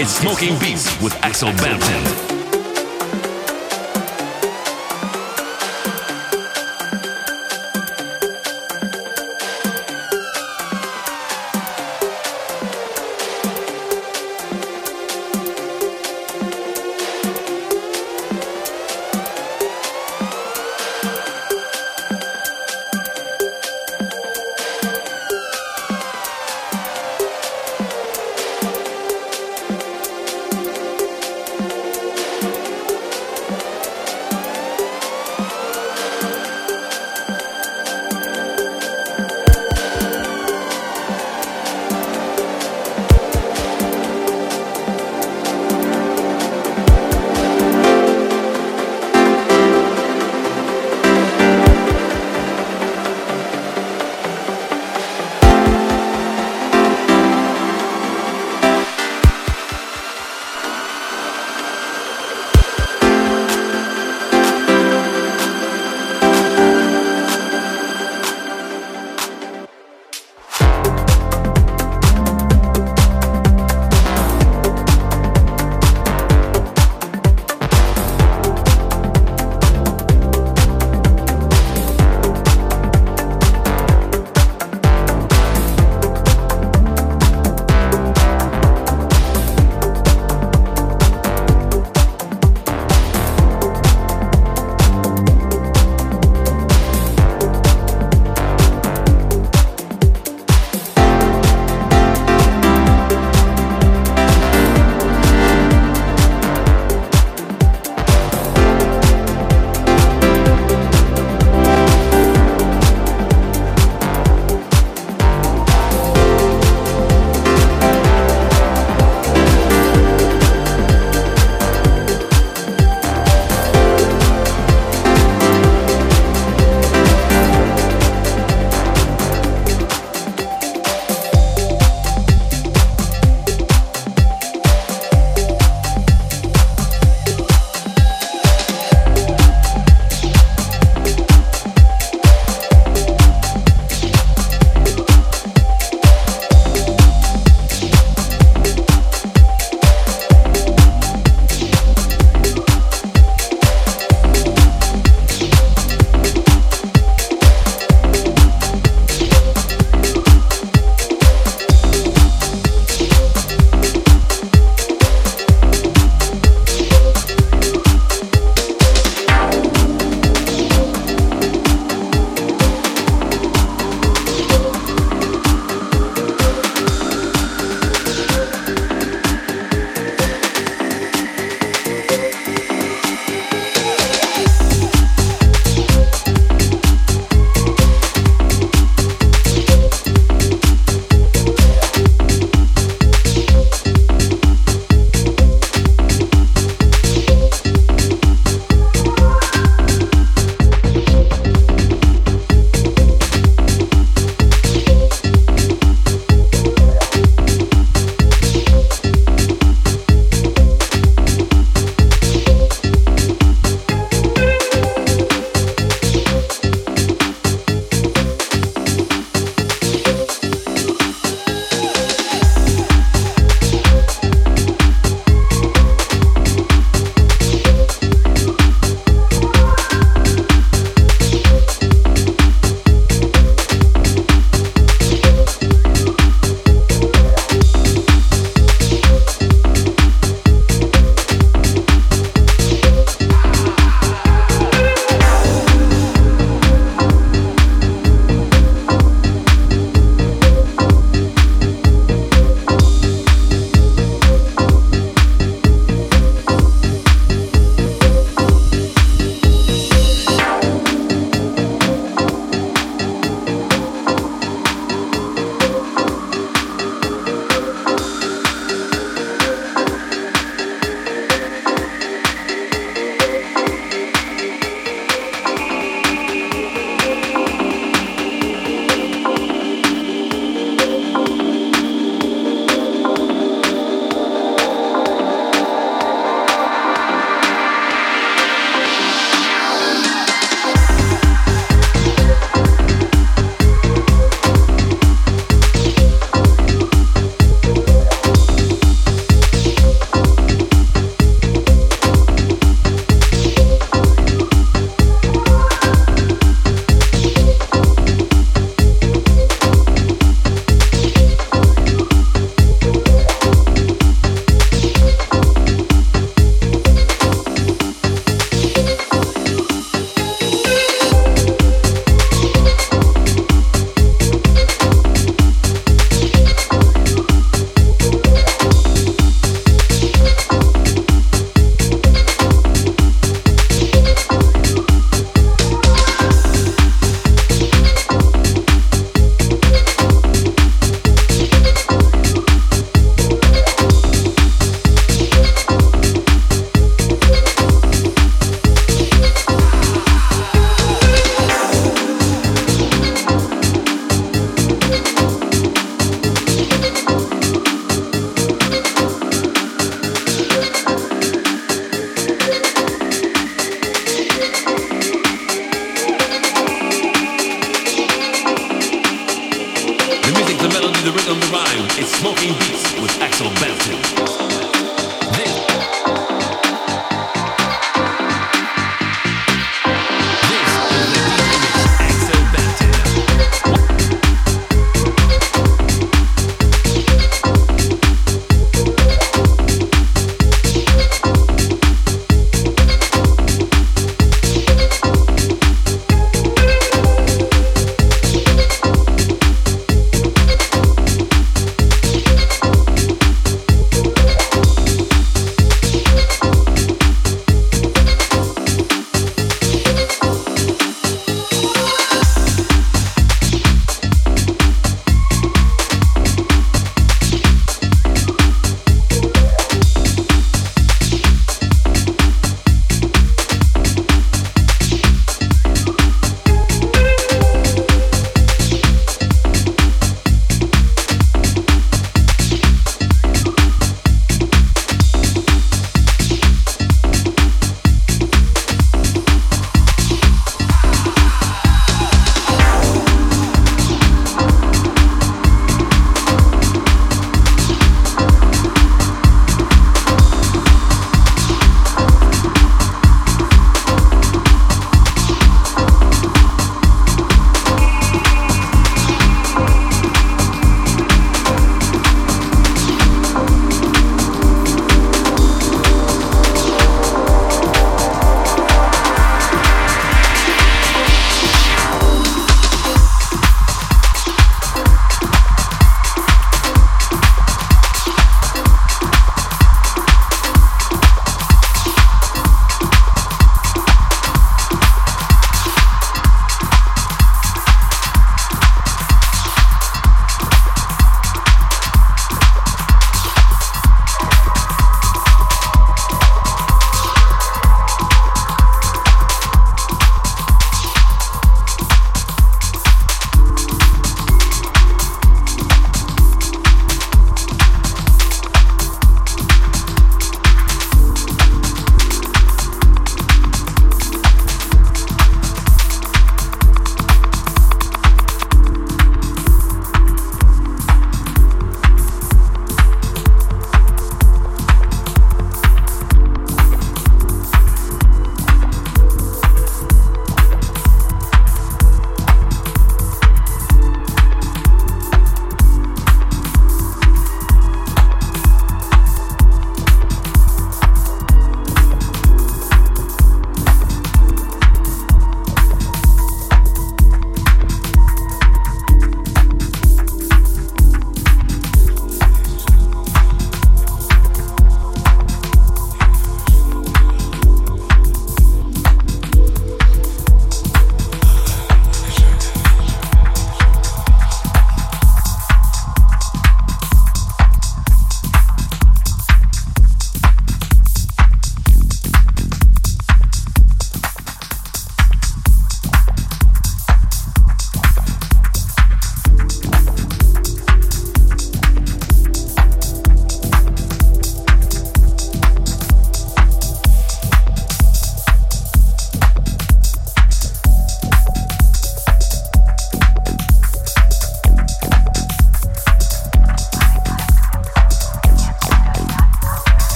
It's Smoking Beats with Axel Bampton.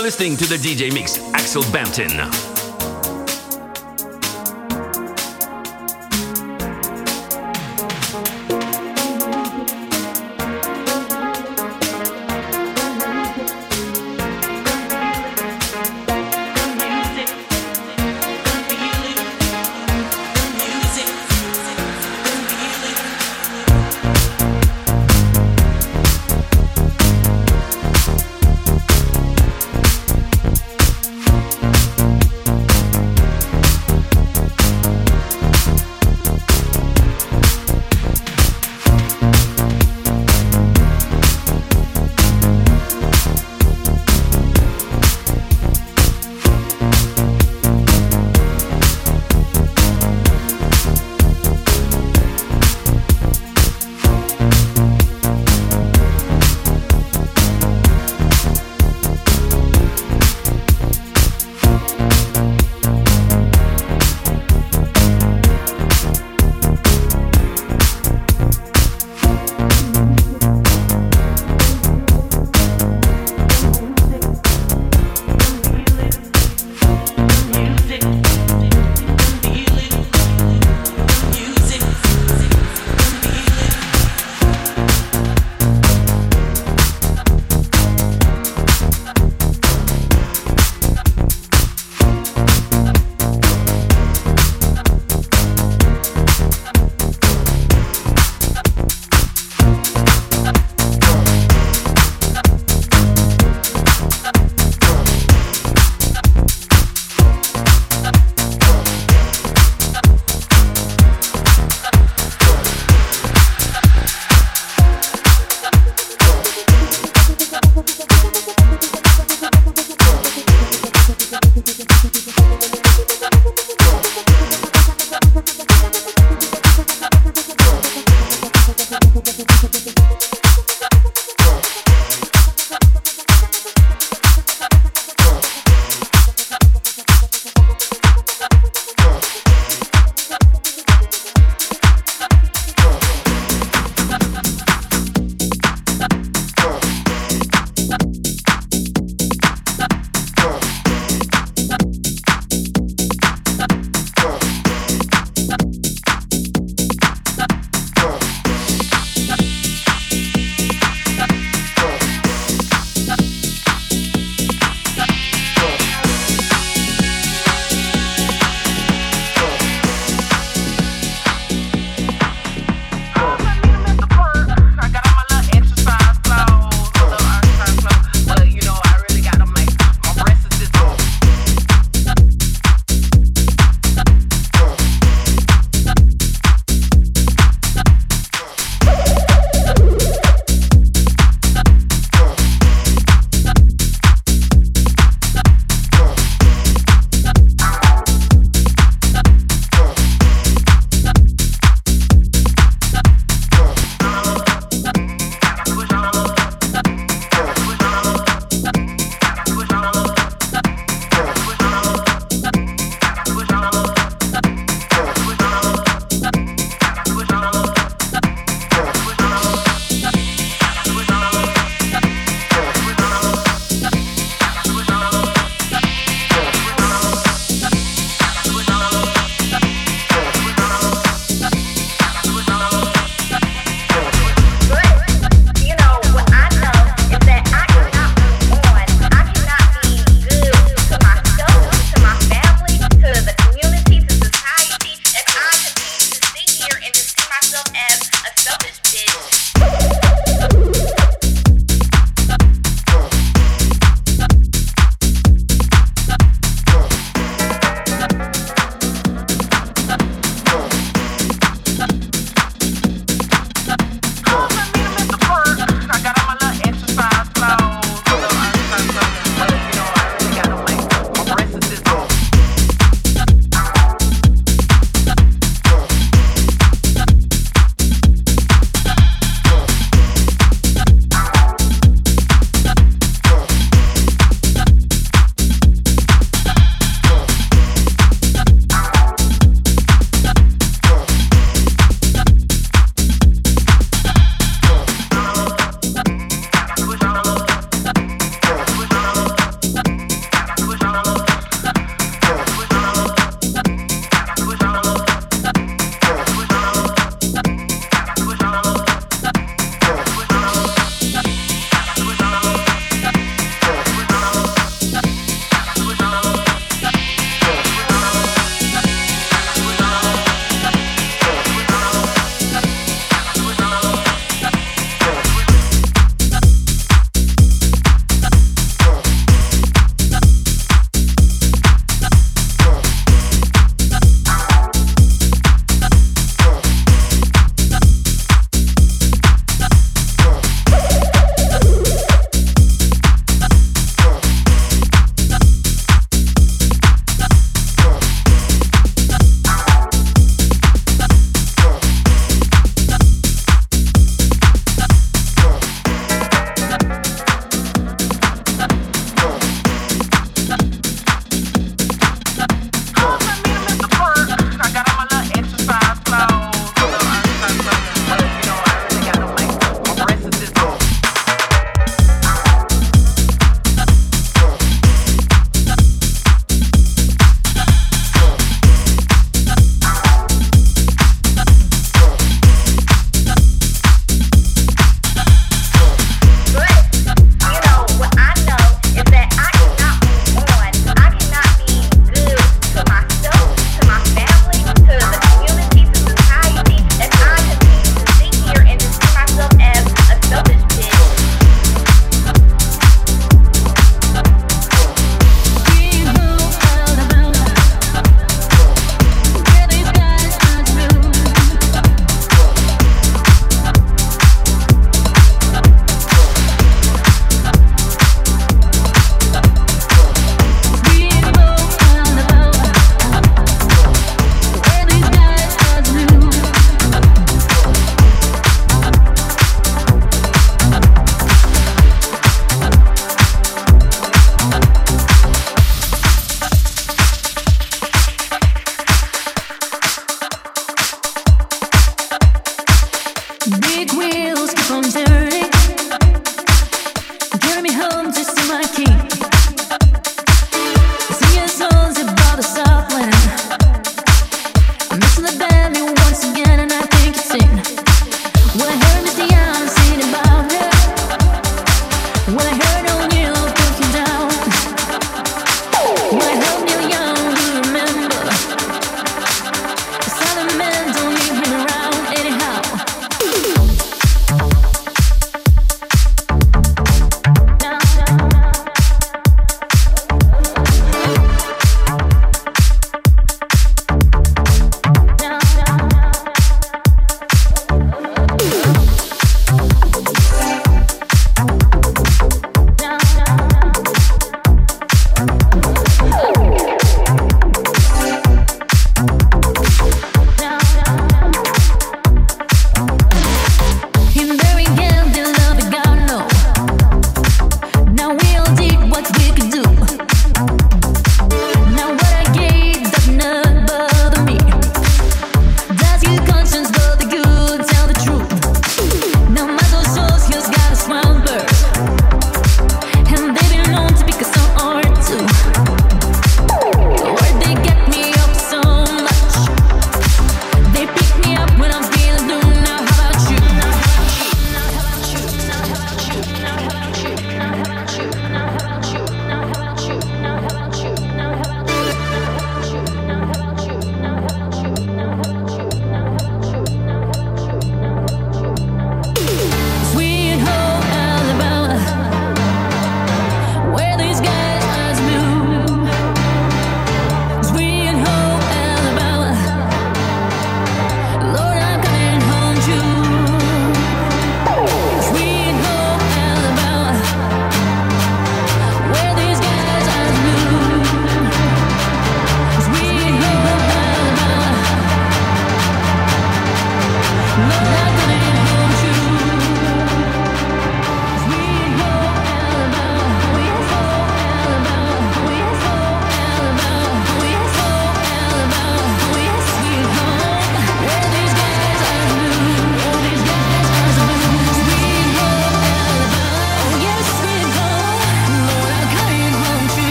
You're listening to the DJ Mix, Axel Bampton.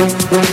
Thank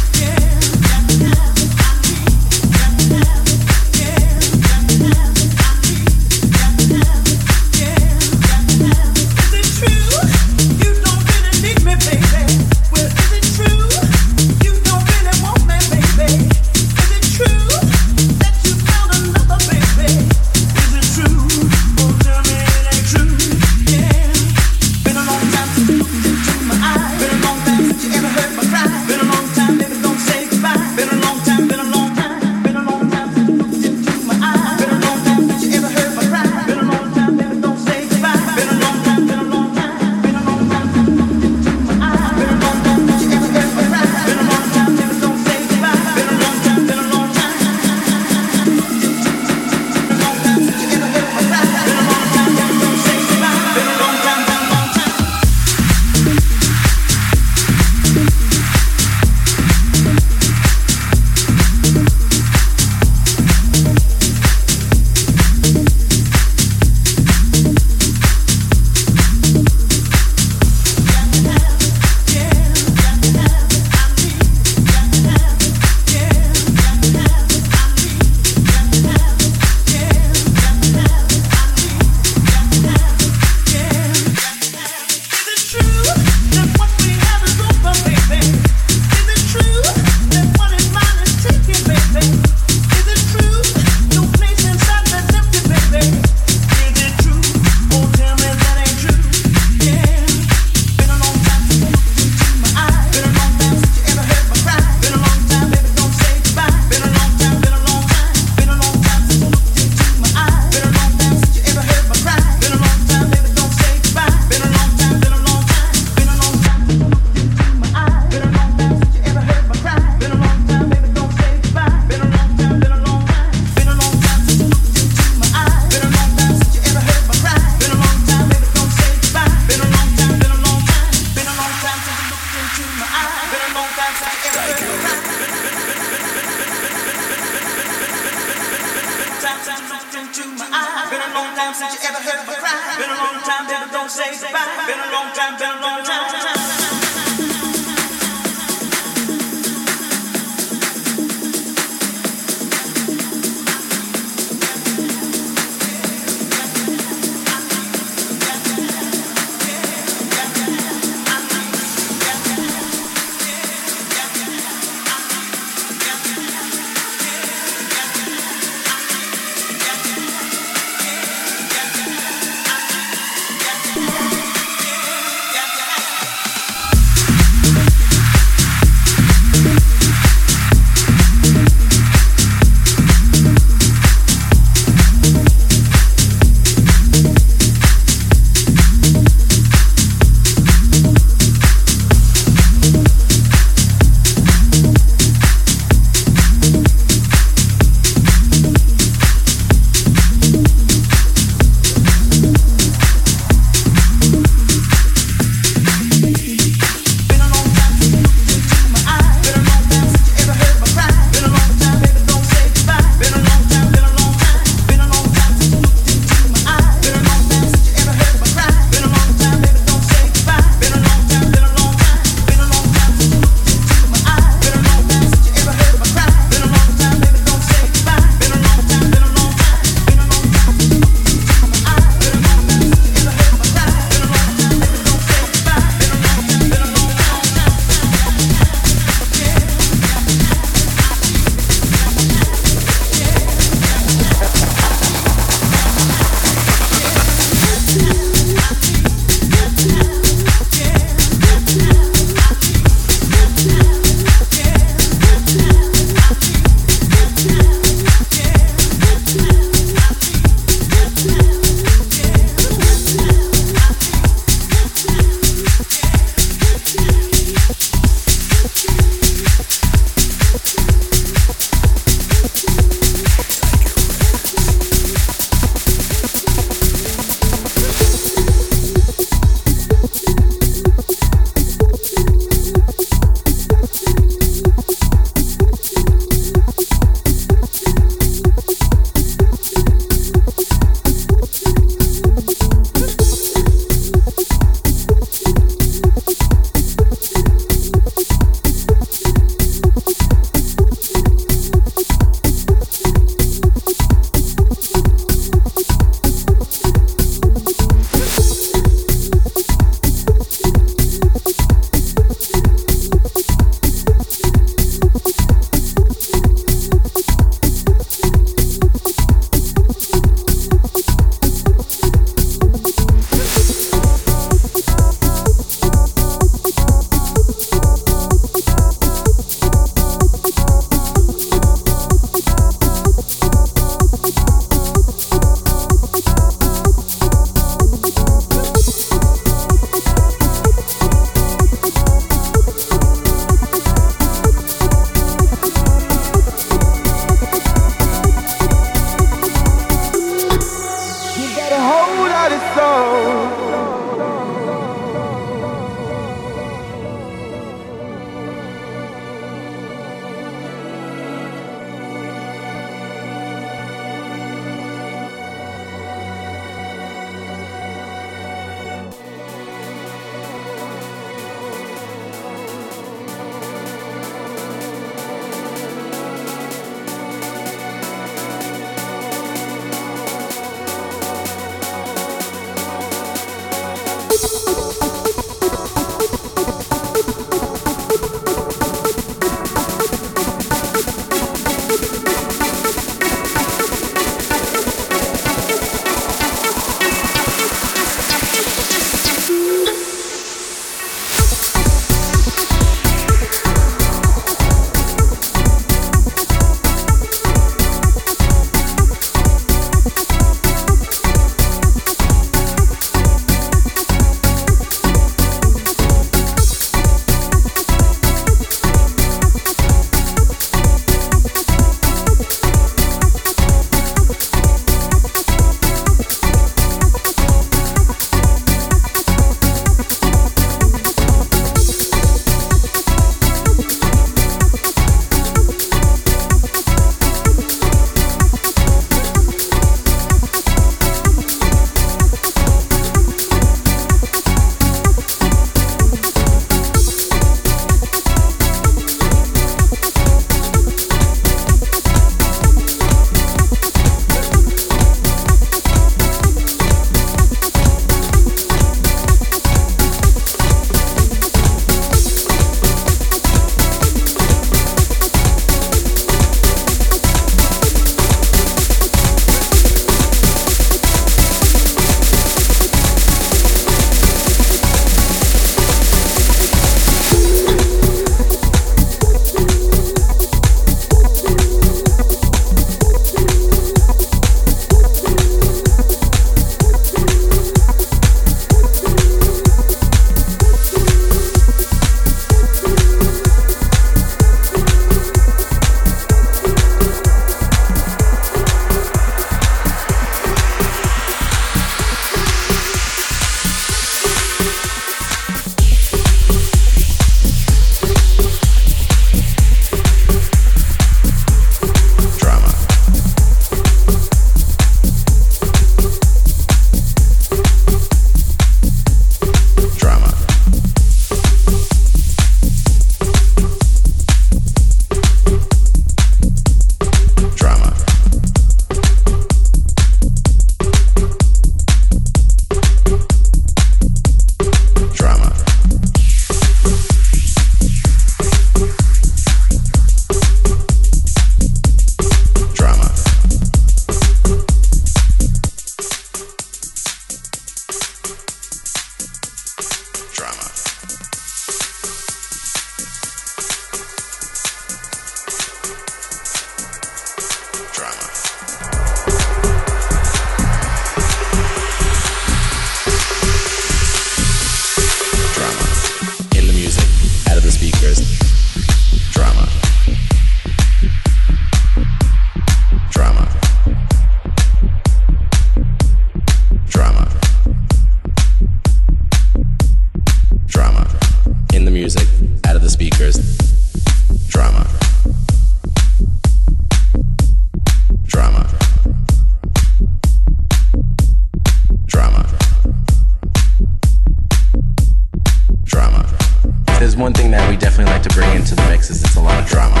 that we definitely like to bring into the mix is it's a lot of drama.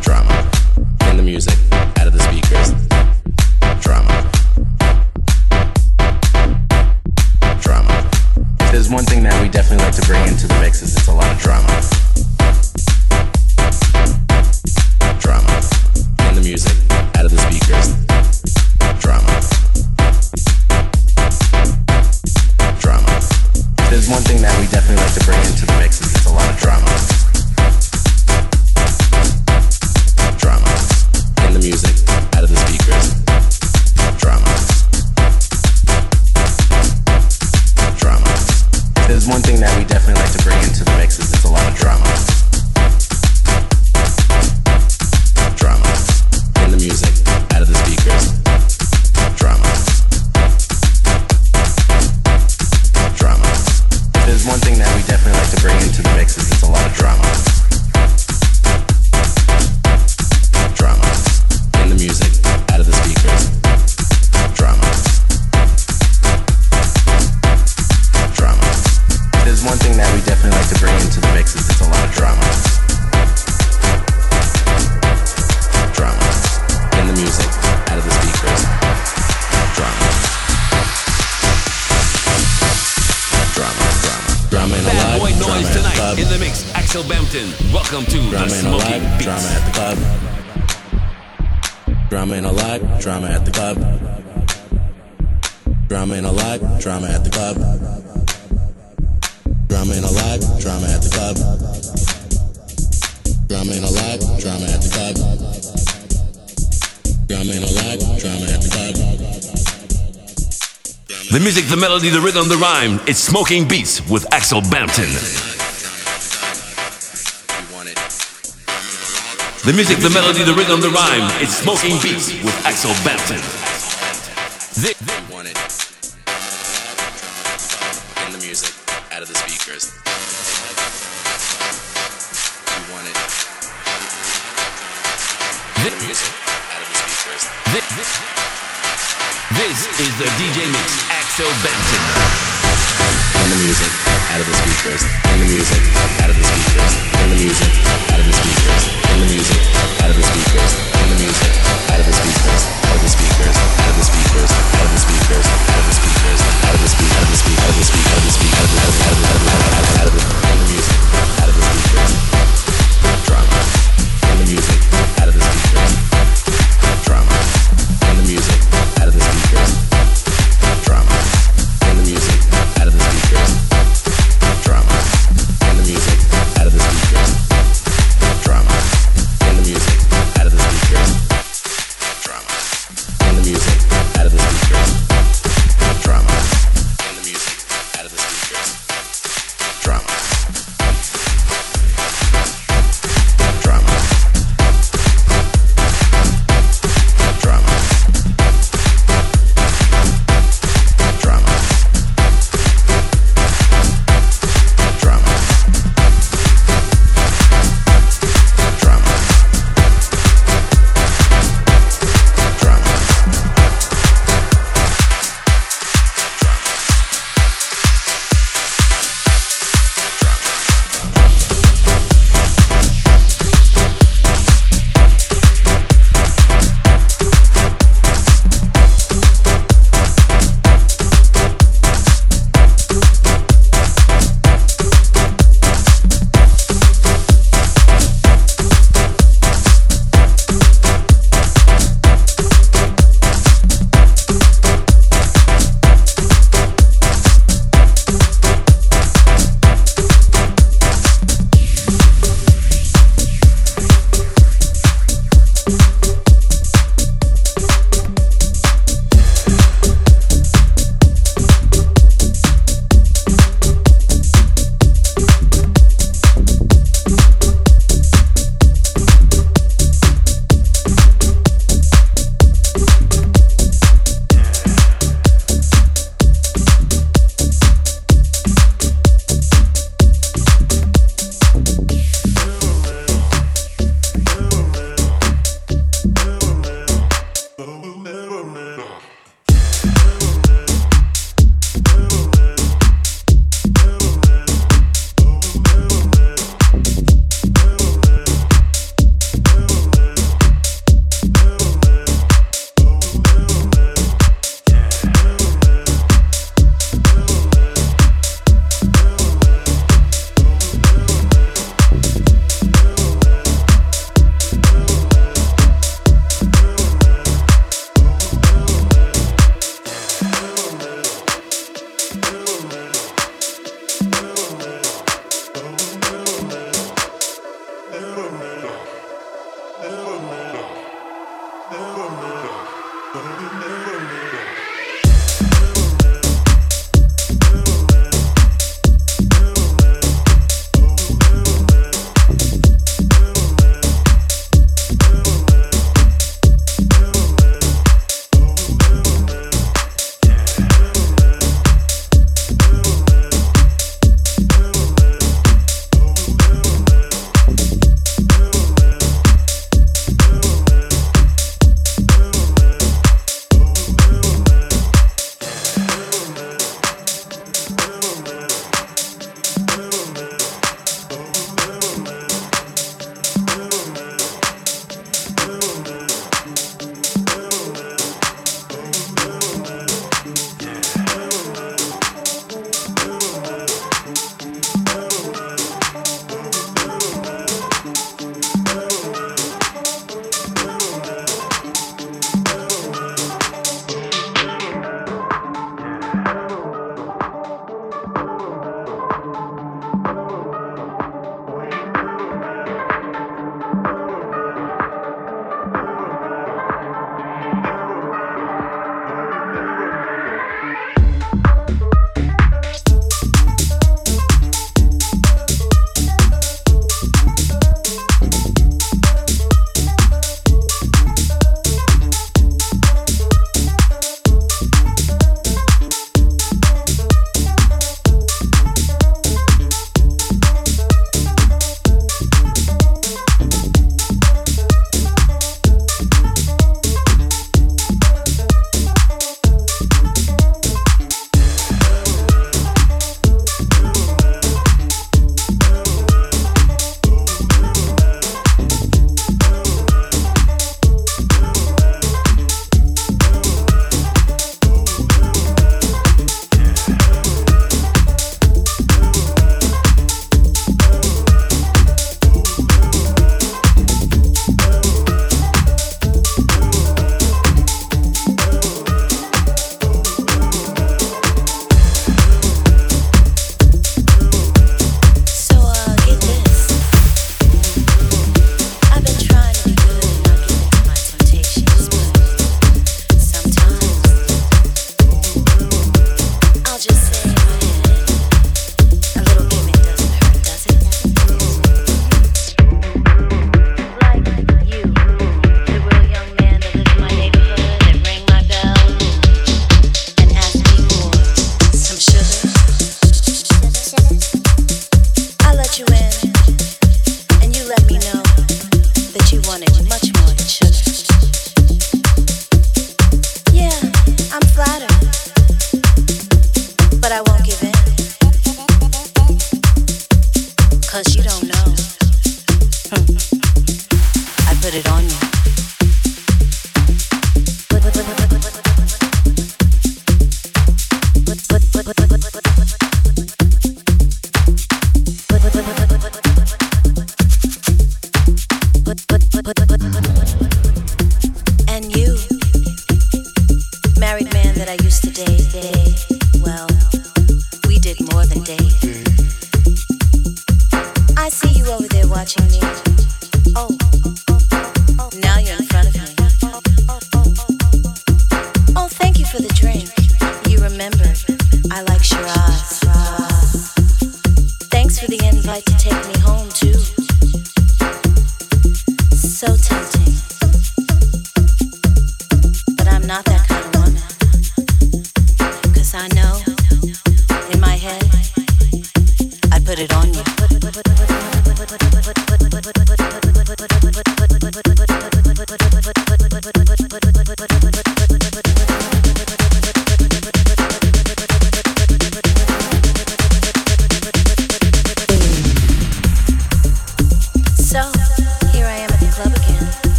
Drama. In the music, out of the speakers. Drama. Drama. If there's one thing that we definitely like to bring into the mix is it's a lot of drama. the rhyme. It's Smoking Beats with Axel Bampton. The music, the melody, the rhythm, the rhyme. It's Smoking Beats with Axel Bampton.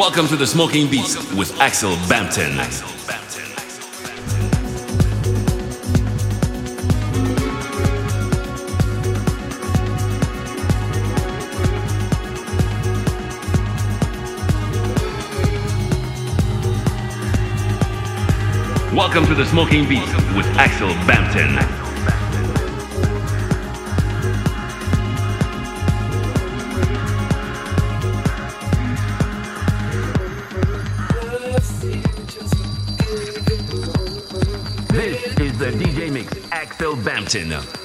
Welcome to the Smoking Beats with Axel Bampton. Welcome to the Smoking Beats with Axel Bampton. Axel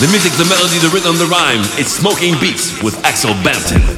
The music, the melody, the rhythm, the rhyme. It's Smoking Beats with Axel Bampton.